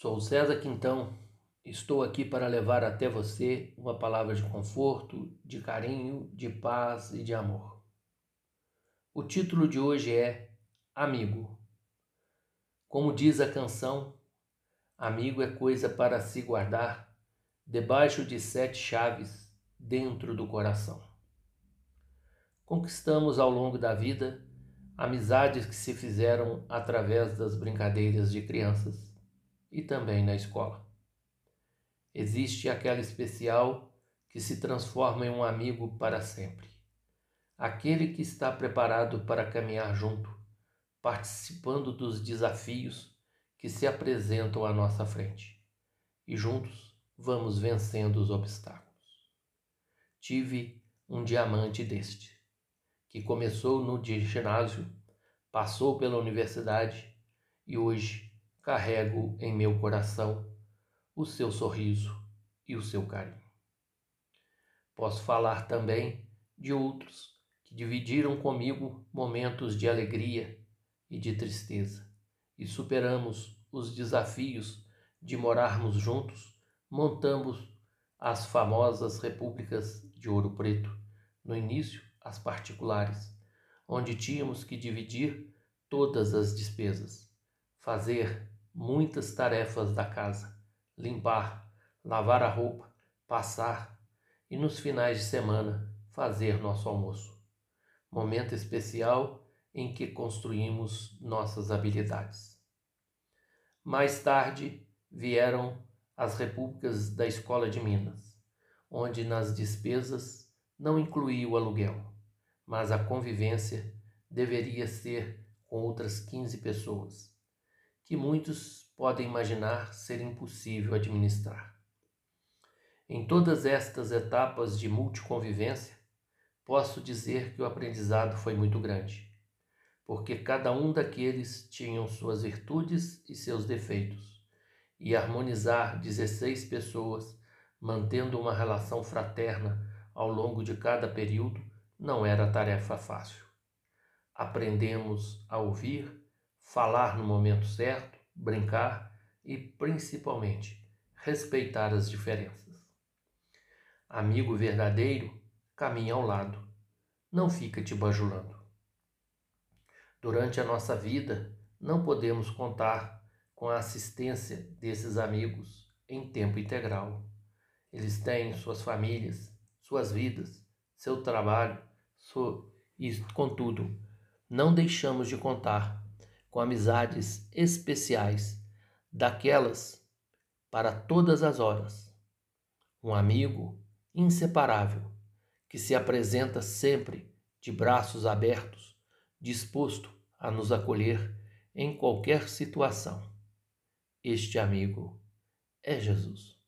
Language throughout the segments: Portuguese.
Sou César Quintão, estou aqui para levar até você uma palavra de conforto, de carinho, de paz e de amor. O título de hoje é Amigo. Como diz a canção, amigo é coisa para se guardar debaixo de sete chaves dentro do coração. Conquistamos ao longo da vida amizades que se fizeram através das brincadeiras de crianças e também na escola. Existe aquela especial que se transforma em um amigo para sempre. Aquele que está preparado para caminhar junto, participando dos desafios que se apresentam à nossa frente. E juntos vamos vencendo os obstáculos. Tive um diamante deste, que começou no ginásio, passou pela universidade e hoje carrego em meu coração o seu sorriso e o seu carinho. Posso falar também de outros que dividiram comigo momentos de alegria e de tristeza e superamos os desafios de morarmos juntos, montamos as famosas repúblicas de Ouro Preto, no início as particulares, onde tínhamos que dividir todas as despesas, fazer muitas tarefas da casa: limpar, lavar a roupa, passar e nos finais de semana fazer nosso almoço. Momento especial em que construímos nossas habilidades. Mais tarde vieram as repúblicas da Escola de Minas, onde nas despesas não incluía o aluguel, mas a convivência deveria ser com outras 15 pessoas que muitos podem imaginar ser impossível administrar. Em todas estas etapas de multiconvivência, posso dizer que o aprendizado foi muito grande, porque cada um daqueles tinham suas virtudes e seus defeitos, e harmonizar 16 pessoas mantendo uma relação fraterna ao longo de cada período não era tarefa fácil. Aprendemos a ouvir, falar no momento certo, brincar e, principalmente, respeitar as diferenças. Amigo verdadeiro caminha ao lado, não fica te bajulando. Durante a nossa vida, não podemos contar com a assistência desses amigos em tempo integral. Eles têm suas famílias, suas vidas, seu trabalho, su... e, contudo, não deixamos de contar com amizades especiais, daquelas para todas as horas. Um amigo inseparável que se apresenta sempre de braços abertos, disposto a nos acolher em qualquer situação. Este amigo é Jesus.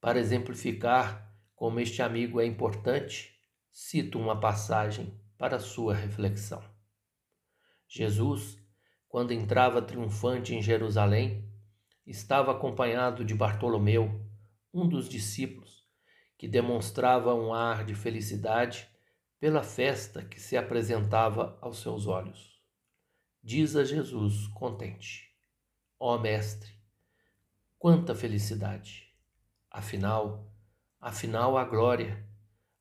Para exemplificar como este amigo é importante, cito uma passagem para sua reflexão. Jesus, quando entrava triunfante em Jerusalém, estava acompanhado de Bartolomeu, um dos discípulos, que demonstrava um ar de felicidade pela festa que se apresentava aos seus olhos. Diz a Jesus contente: Ó oh, Mestre, quanta felicidade! Afinal, afinal a glória,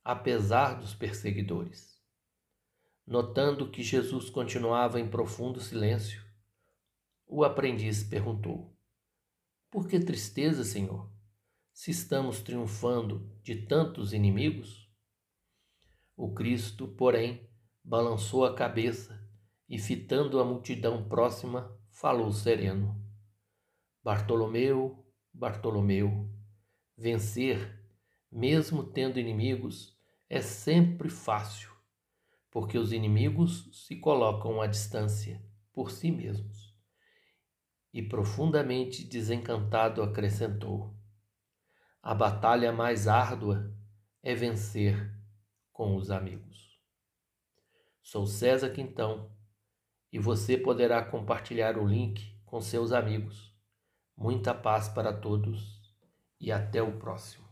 apesar dos perseguidores. Notando que Jesus continuava em profundo silêncio, o aprendiz perguntou: Por que tristeza, Senhor, se estamos triunfando de tantos inimigos? O Cristo, porém, balançou a cabeça e, fitando a multidão próxima, falou sereno: Bartolomeu, Bartolomeu, vencer, mesmo tendo inimigos, é sempre fácil porque os inimigos se colocam à distância por si mesmos. E profundamente desencantado acrescentou: A batalha mais árdua é vencer com os amigos. Sou César Quintão e você poderá compartilhar o link com seus amigos. Muita paz para todos e até o próximo.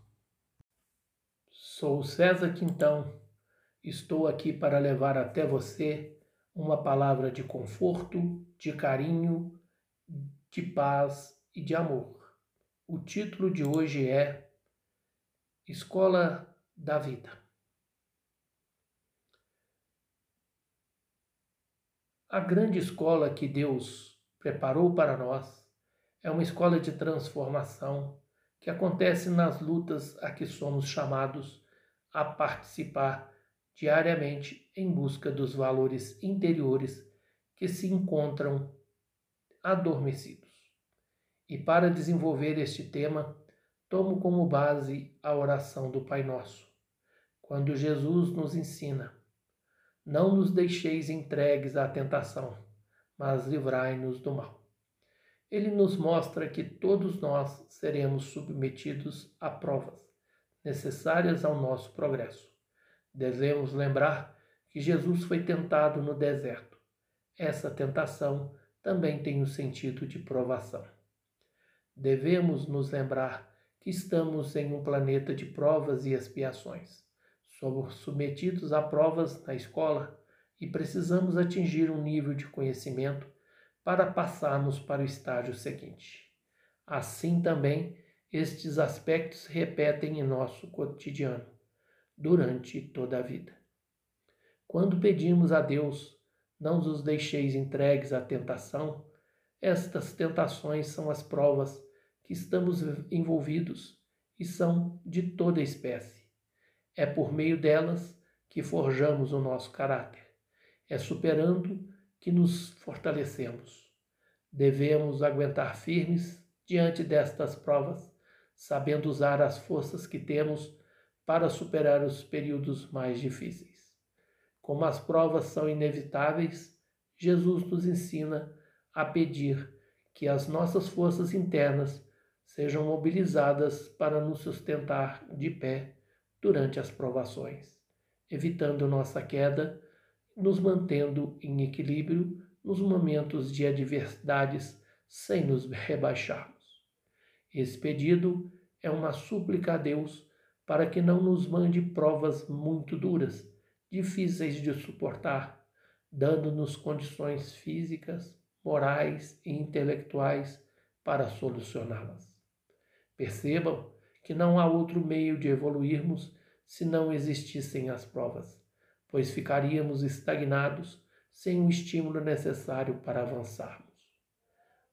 Sou César Quintão Estou aqui para levar até você uma palavra de conforto, de carinho, de paz e de amor. O título de hoje é Escola da Vida. A grande escola que Deus preparou para nós é uma escola de transformação que acontece nas lutas a que somos chamados a participar diariamente em busca dos valores interiores que se encontram adormecidos. E para desenvolver este tema, tomo como base a oração do Pai Nosso, quando Jesus nos ensina: Não nos deixeis entregues à tentação, mas livrai-nos do mal. Ele nos mostra que todos nós seremos submetidos a provas necessárias ao nosso progresso. Devemos lembrar que Jesus foi tentado no deserto. Essa tentação também tem o sentido de provação. Devemos nos lembrar que estamos em um planeta de provas e expiações. Somos submetidos a provas na escola e precisamos atingir um nível de conhecimento para passarmos para o estágio seguinte. Assim também, estes aspectos repetem em nosso cotidiano, durante toda a vida. Quando pedimos a Deus, não os deixeis entregues à tentação, estas tentações são as provas que estamos envolvidos e são de toda espécie. É por meio delas que forjamos o nosso caráter. É superando que nos fortalecemos. Devemos aguentar firmes diante destas provas, sabendo usar as forças que temos para superar os períodos mais difíceis. Como as provas são inevitáveis, Jesus nos ensina a pedir que as nossas forças internas sejam mobilizadas para nos sustentar de pé durante as provações, evitando nossa queda, nos mantendo em equilíbrio nos momentos de adversidades sem nos rebaixarmos. Esse pedido é uma súplica a Deus para que não nos mande provas muito duras, difíceis de suportar, dando-nos condições físicas, morais e intelectuais para solucioná-las. Percebam que não há outro meio de evoluirmos se não existissem as provas, pois ficaríamos estagnados sem o estímulo necessário para avançarmos.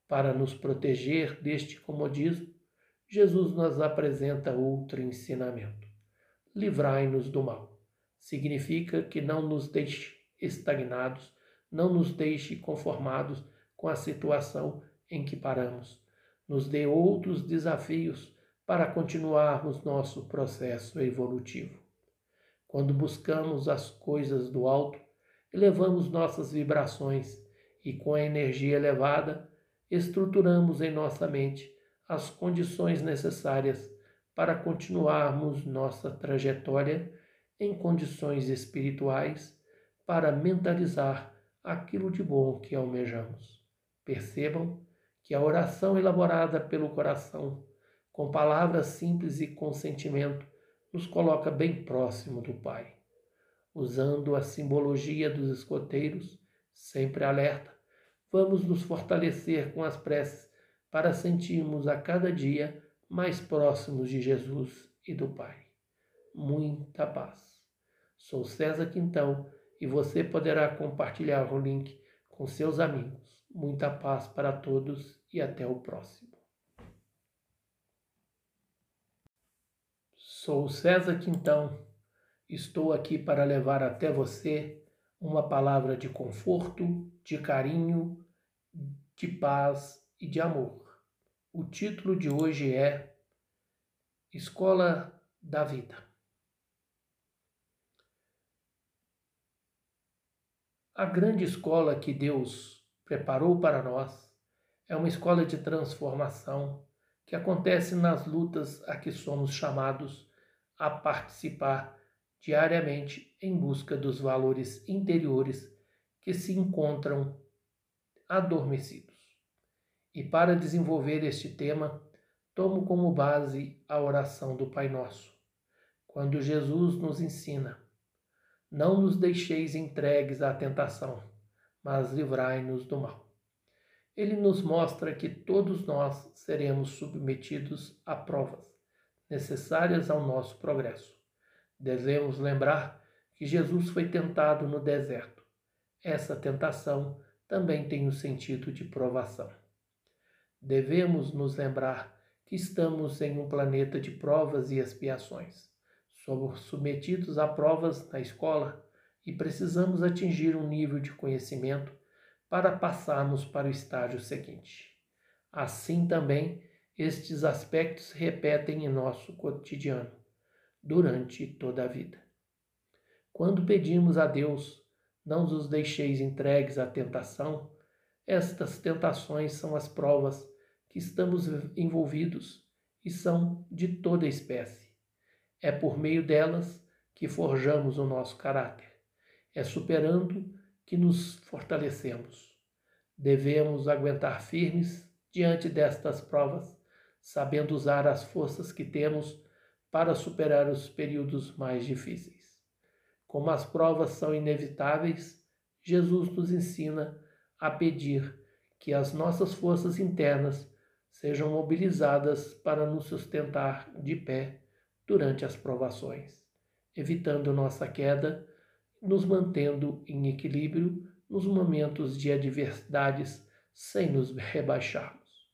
Para nos proteger deste comodismo, Jesus nos apresenta outro ensinamento. Livrai-nos do mal. Significa que não nos deixe estagnados, não nos deixe conformados com a situação em que paramos, nos dê outros desafios para continuarmos nosso processo evolutivo. Quando buscamos as coisas do alto, elevamos nossas vibrações e, com a energia elevada, estruturamos em nossa mente as condições necessárias para continuarmos nossa trajetória em condições espirituais para mentalizar aquilo de bom que almejamos. Percebam que a oração elaborada pelo coração, com palavras simples e com sentimento, nos coloca bem próximo do Pai. Usando a simbologia dos escoteiros, sempre alerta, vamos nos fortalecer com as preces para sentirmos a cada dia mais próximos de Jesus e do Pai. Muita paz. Sou César Quintão e você poderá compartilhar o link com seus amigos. Muita paz para todos e até o próximo. Sou César Quintão. Estou aqui para levar até você uma palavra de conforto, de carinho, de paz e de amor. O título de hoje é Escola da Vida. A grande escola que Deus preparou para nós é uma escola de transformação que acontece nas lutas a que somos chamados a participar diariamente em busca dos valores interiores que se encontram adormecidos. E para desenvolver este tema, tomo como base a oração do Pai Nosso, quando Jesus nos ensina: Não nos deixeis entregues à tentação mas livrai-nos do mal. ele nos mostra que todos nós seremos submetidos a provas necessárias ao nosso progresso. Devemos lembrar que Jesus foi tentado no deserto. Essa tentação também tem o sentido de provação. Devemos nos lembrar que estamos em um planeta de provas e expiações. Somos submetidos a provas na escola e precisamos atingir um nível de conhecimento para passarmos para o estágio seguinte. Assim também, estes aspectos repetem em nosso cotidiano, durante toda a vida. Quando pedimos a Deus, não os deixeis entregues à tentação, estas tentações são as provas que estamos envolvidos e são de toda espécie. É por meio delas que forjamos o nosso caráter. É superando que nos fortalecemos. Devemos aguentar firmes diante destas provas, sabendo usar as forças que temos para superar os períodos mais difíceis. Como as provas são inevitáveis, Jesus nos ensina a pedir que as nossas forças internas sejam mobilizadas para nos sustentar de pé durante as provações, evitando nossa queda, nos mantendo em equilíbrio nos momentos de adversidades sem nos rebaixarmos.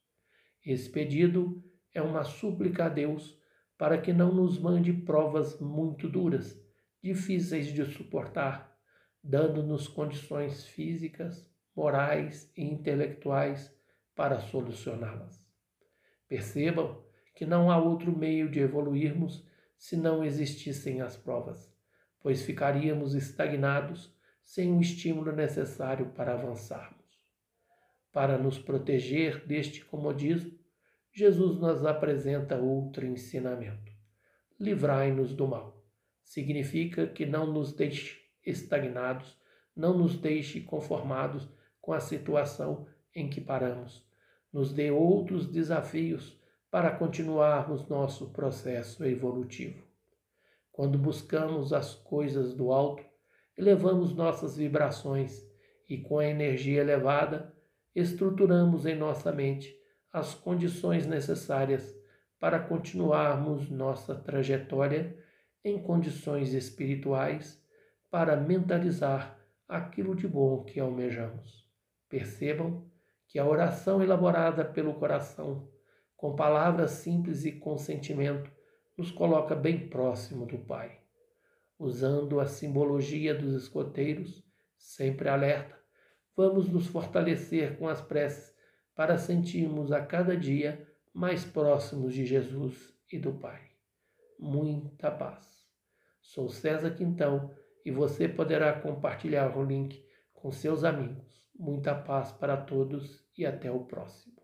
Esse pedido é uma súplica a Deus para que não nos mande provas muito duras, difíceis de suportar, dando-nos condições físicas, morais e intelectuais para solucioná-las. Percebam que não há outro meio de evoluirmos se não existissem as provas, pois ficaríamos estagnados sem o estímulo necessário para avançarmos. Para nos proteger deste comodismo, Jesus nos apresenta outro ensinamento. Livrai-nos do mal. Significa que não nos deixe estagnados, não nos deixe conformados com a situação em que paramos, nos dê outros desafios para continuarmos nosso processo evolutivo. Quando buscamos as coisas do alto, elevamos nossas vibrações e, com a energia elevada, estruturamos em nossa mente as condições necessárias para continuarmos nossa trajetória em condições espirituais para mentalizar aquilo de bom que almejamos. Percebam que a oração elaborada pelo coração, com palavras simples e com sentimento, nos coloca bem próximo do Pai. Usando a simbologia dos escoteiros, sempre alerta, vamos nos fortalecer com as preces para sentirmos a cada dia mais próximos de Jesus e do Pai. Muita paz. Sou César Quintão e você poderá compartilhar o link com seus amigos. Muita paz para todos e até o próximo.